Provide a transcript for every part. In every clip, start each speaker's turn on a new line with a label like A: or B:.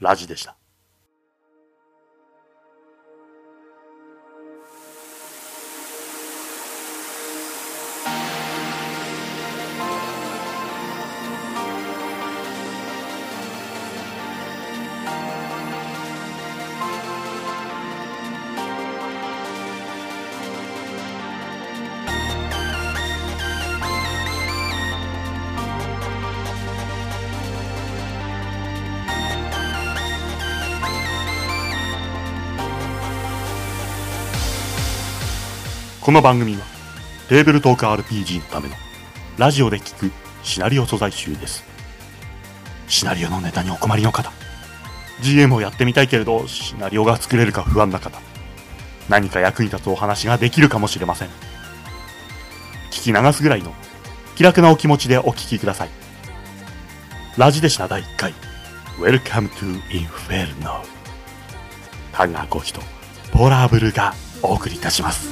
A: ラジでした。この番組はテーブルトーク RPG のためのラジオで聞くシナリオ素材集です。シナリオのネタにお困りの方、GM をやってみたいけれどシナリオが作れるか不安な方、何か役に立つお話ができるかもしれません。聞き流すぐらいの気楽なお気持ちでお聞きください。ラジデシナ第1回 Welcome to Inferno タンガーコヒとポラブルがお送りいたします。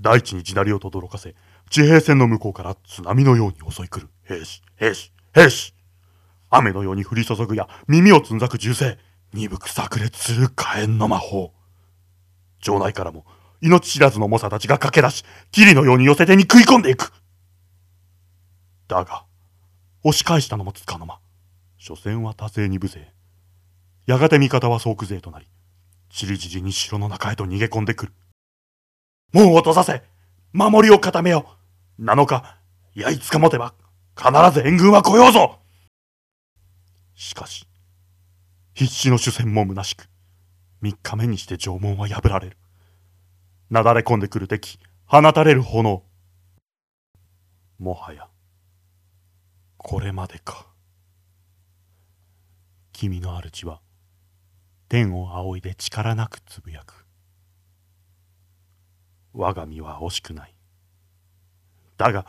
A: 大地に地鳴りを轟かせ、地平線の向こうから津波のように襲い来る兵士、兵士、兵士。雨のように降り注ぐや耳をつんざく銃声、鈍く炸裂する火炎の魔法。城内からも命知らずの猛者たちが駆け出し、霧のように寄せ手に食い込んでいく。だが、押し返したのもつかの間。所詮は多勢に無勢。やがて味方は総勢となり、ちりじりに城の中へと逃げ込んでくる。門を閉ざせ守りを固めよ7日、いや5日持てば、必ず援軍は来ようぞしかし、必死の主戦も虚しく、3日目にして城門は破られる。なだれ込んでくる敵、放たれる炎。もはや、これまでか。君の主は、天を仰いで力なくつぶやく。我が身は惜しくない。だが、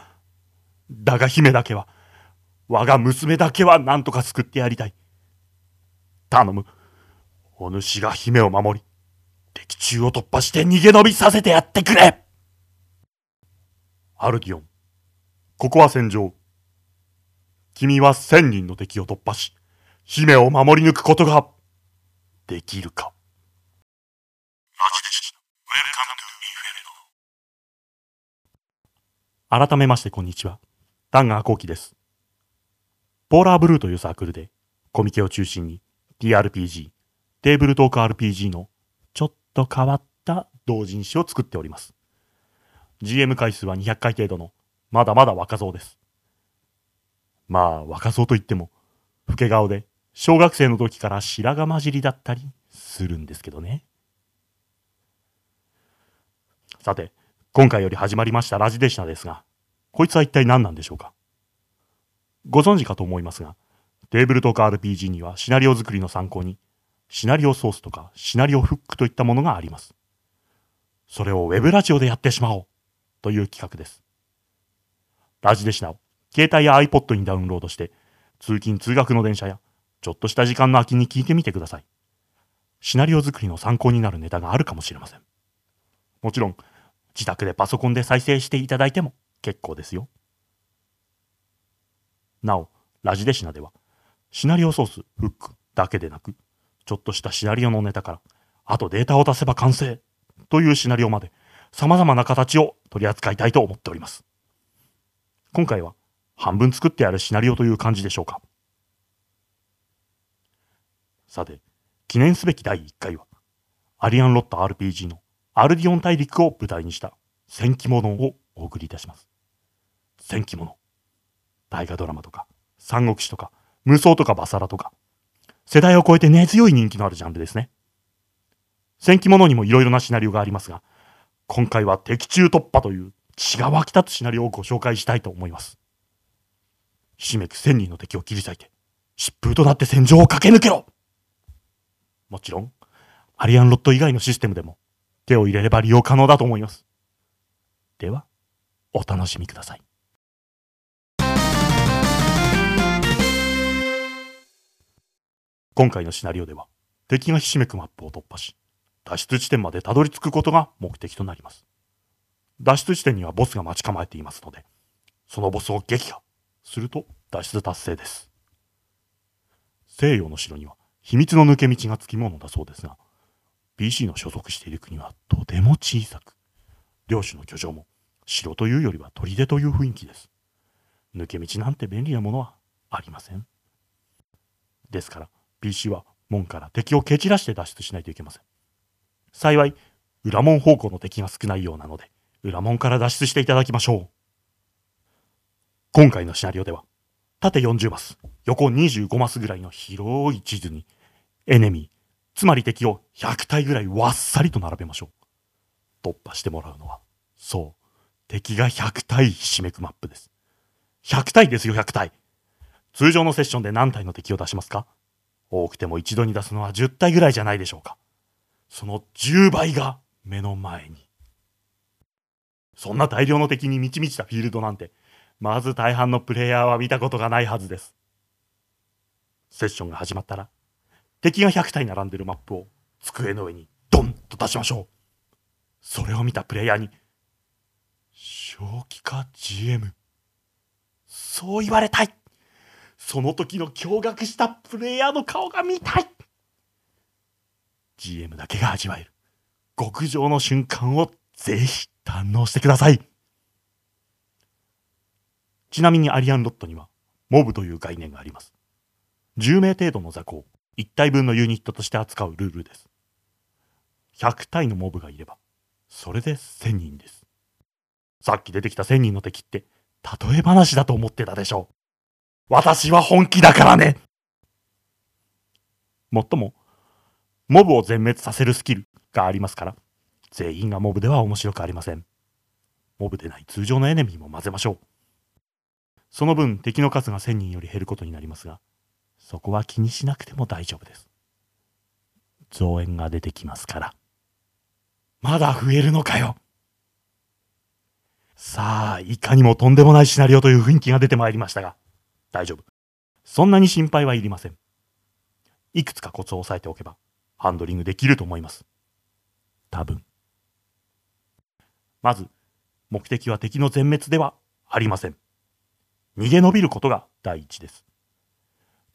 A: だが姫だけは、我が娘だけは何とか救ってやりたい。頼む。お主が姫を守り、敵中を突破して逃げ延びさせてやってくれアルディオン、ここは戦場。君は千人の敵を突破し、姫を守り抜くことができるか。改めましてこんにちは。ダンガーコウキです。ポーラーブルーというサークルでコミケを中心に TRPG、テーブルトーク RPG のちょっと変わった同人誌を作っております。GM 回数は200回程度のまだまだ若造です。まあ若造といっても老け顔で小学生の時から白髪混じりだったりするんですけどね。さて、今回より始まりましたラジデシナですが、こいつは一体何なんでしょうか？ご存知かと思いますが、テーブルトーク RPG にはシナリオ作りの参考に、シナリオソースとかシナリオフックといったものがあります。それをウェブラジオでやってしまおうという企画です。ラジデシナを携帯や iPod にダウンロードして、通勤通学の電車やちょっとした時間の空きに聞いてみてください。シナリオ作りの参考になるネタがあるかもしれません。もちろん、自宅でパソコンで再生していただいても結構ですよ。なお、ラジデシナでは、シナリオソース、フックだけでなく、ちょっとしたシナリオのネタから、あとデータを出せば完成というシナリオまで、様々な形を取り扱いたいと思っております。今回は、半分作ってあるシナリオという感じでしょうか。さて、記念すべき第1回は、アリアンロッタ RPG のアルディオン大陸を舞台にした戦記物をお送りいたします。戦記物。大河ドラマとか、三国志とか、無双とかバサラとか、世代を超えて根強い人気のあるジャンルですね。戦記物にもいろいろなシナリオがありますが、今回は敵中突破という血が湧き立つシナリオをご紹介したいと思います。ひしめく千人の敵を切り裂いて、疾風となって戦場を駆け抜けろもちろん、アリアンロット以外のシステムでも手を入れれば利用可能だと思います。では、お楽しみください。今回のシナリオでは、敵がひしめくマップを突破し、脱出地点までたどり着くことが目的となります。脱出地点にはボスが待ち構えていますので、そのボスを撃破すると脱出達成です。西洋の城には秘密の抜け道がつきものだそうですが、PC の所属している国はとても小さく、領主の居城も城というよりは砦という雰囲気です。抜け道なんて便利なものはありません。ですから、PC は門から敵を蹴散らして脱出しないといけません。幸い、裏門方向の敵が少ないようなので、裏門から脱出していただきましょう。今回のシナリオでは、縦40マス、横25マスぐらいの広い地図に、エネミー、つまり敵を100体ぐらいわっさりと並べましょう。突破してもらうのは、そう、敵が100体ひしめくマップです。100体ですよ、100体。通常のセッションで何体の敵を出しますか？多くても一度に出すのは10体ぐらいじゃないでしょうか。その10倍が目の前に。そんな大量の敵に満ち満ちたフィールドなんて、まず大半のプレイヤーは見たことがないはずです。セッションが始まったら、敵が100体並んでるマップを机の上にドンと出しましょう。それを見たプレイヤーに、正気か GM。そう言われたい。その時の驚愕したプレイヤーの顔が見たい。GM だけが味わえる極上の瞬間をぜひ堪能してください。ちなみにアリアンロットにはモブという概念があります。10名程度の雑魚を1体分のユニットとして扱うルールです。100体のモブがいれば、それで1000人です。さっき出てきた1000人の敵って、例え話だと思ってたでしょう。私は本気だからねもっとも、モブを全滅させるスキルがありますから、全員がモブでは面白くありません。モブでない通常のエネミーも混ぜましょう。その分敵の数が1000人より減ることになりますが、そこは気にしなくても大丈夫です。増援が出てきますから。まだ増えるのかよさあ、いかにもとんでもないシナリオという雰囲気が出てまいりましたが、大丈夫。そんなに心配はいりません。いくつかコツを押さえておけば、ハンドリングできると思います。多分。まず、目的は敵の全滅ではありません。逃げ延びることが第一です。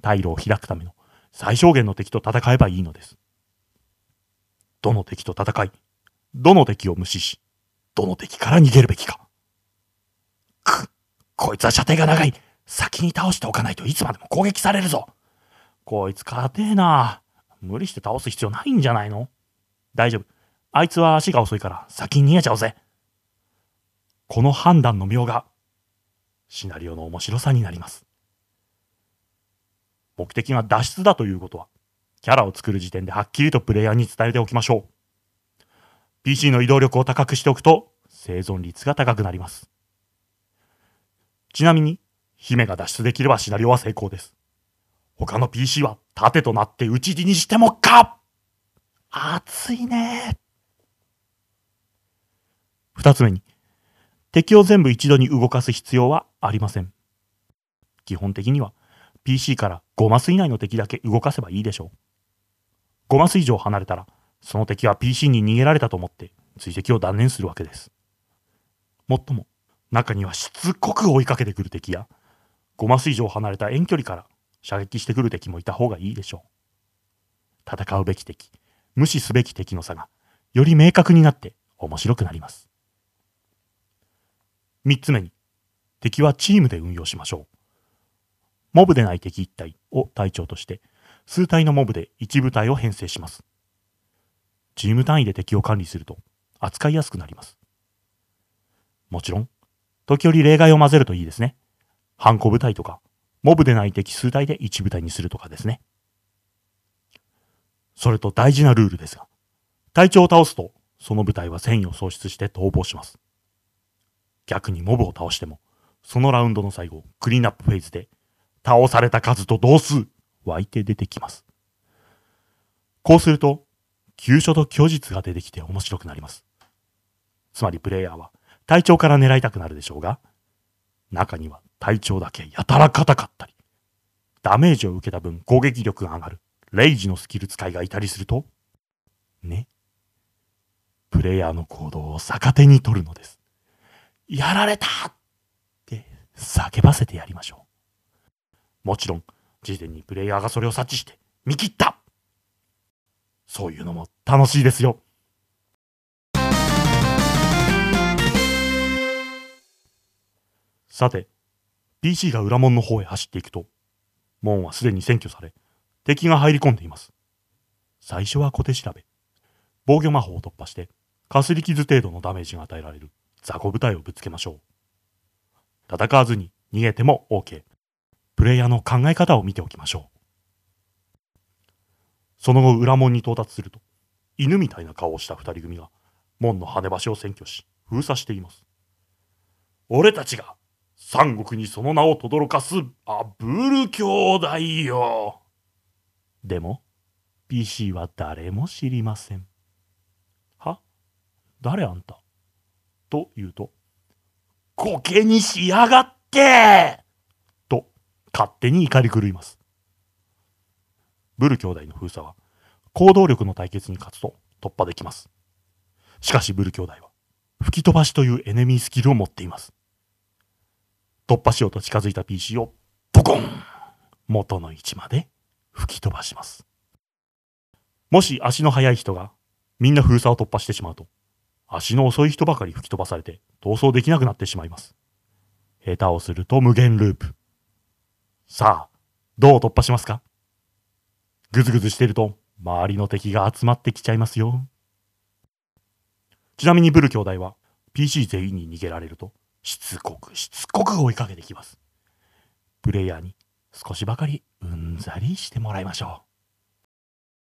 A: 退路を開くための最小限の敵と戦えばいいのです。どの敵と戦い、どの敵を無視し、どの敵から逃げるべきか。く、こいつは射程が長い。先に倒しておかないといつまでも攻撃されるぞ。こいつ硬えな。無理して倒す必要ないんじゃないの大丈夫。あいつは足が遅いから先に逃げちゃおうぜ。この判断の妙が、シナリオの面白さになります。目的が脱出だということは、キャラを作る時点ではっきりとプレイヤーに伝えておきましょう。PC の移動力を高くしておくと、生存率が高くなります。ちなみに、姫が脱出できればシナリオは成功です。他の PC は盾となって討ち死にしてもか熱いね。二つ目に、敵を全部一度に動かす必要はありません。基本的には PC から5マス以内の敵だけ動かせばいいでしょう。5マス以上離れたら、その敵は PC に逃げられたと思って追跡を断念するわけです。もっとも、中にはしつこく追いかけてくる敵や、5マス以上離れた遠距離から射撃してくる敵もいた方がいいでしょう。戦うべき敵、無視すべき敵の差が、より明確になって面白くなります。三つ目に、敵はチームで運用しましょう。モブでない敵一体を隊長として、数体のモブで一部隊を編成します。チーム単位で敵を管理すると扱いやすくなります。もちろん、時折例外を混ぜるといいですね。ハンコ部隊とか、モブでない敵数体で一部隊にするとかですね。それと大事なルールですが、隊長を倒すと、その部隊は戦意を喪失して逃亡します。逆にモブを倒しても、そのラウンドの最後、クリーンアップフェーズで倒された数と同数、湧いて出てきます。こうすると、急所と虚実が出てきて面白くなります。つまりプレイヤーは体調から狙いたくなるでしょうが、中には体調だけやたら硬かったり、ダメージを受けた分攻撃力が上がるレイジのスキル使いがいたりすると、ね。プレイヤーの行動を逆手に取るのです。やられたって叫ばせてやりましょう。もちろん、事前にプレイヤーがそれを察知して見切ったそういうのも楽しいですよ。さて、PC が裏門の方へ走っていくと、門はすでに占拠され、敵が入り込んでいます。最初は小手調べ。防御魔法を突破して、かすり傷程度のダメージが与えられる雑魚部隊をぶつけましょう。戦わずに逃げても OK。プレイヤーの考え方を見ておきましょう。その後裏門に到達すると、犬みたいな顔をした二人組が、門の跳ね橋を占拠し、封鎖しています。俺たちが三国にその名を轟かすアブル兄弟よ。でも、PC は誰も知りません。は？誰あんた？と言うと、苔にしやがって、勝手に怒り狂います。ブル兄弟の封鎖は、行動力の対決に勝つと突破できます。しかしブル兄弟は、吹き飛ばしというエネミースキルを持っています。突破しようと近づいた PC をポコン元の位置まで吹き飛ばします。もし足の速い人がみんな封鎖を突破してしまうと、足の遅い人ばかり吹き飛ばされて逃走できなくなってしまいます。下手をすると無限ループ。さあ、どう突破しますか？ぐずぐずしてると周りの敵が集まってきちゃいますよ。ちなみにブル兄弟は PC 全員に逃げられるとしつこくしつこく追いかけてきます。プレイヤーに少しばかりうんざりしてもらいましょう。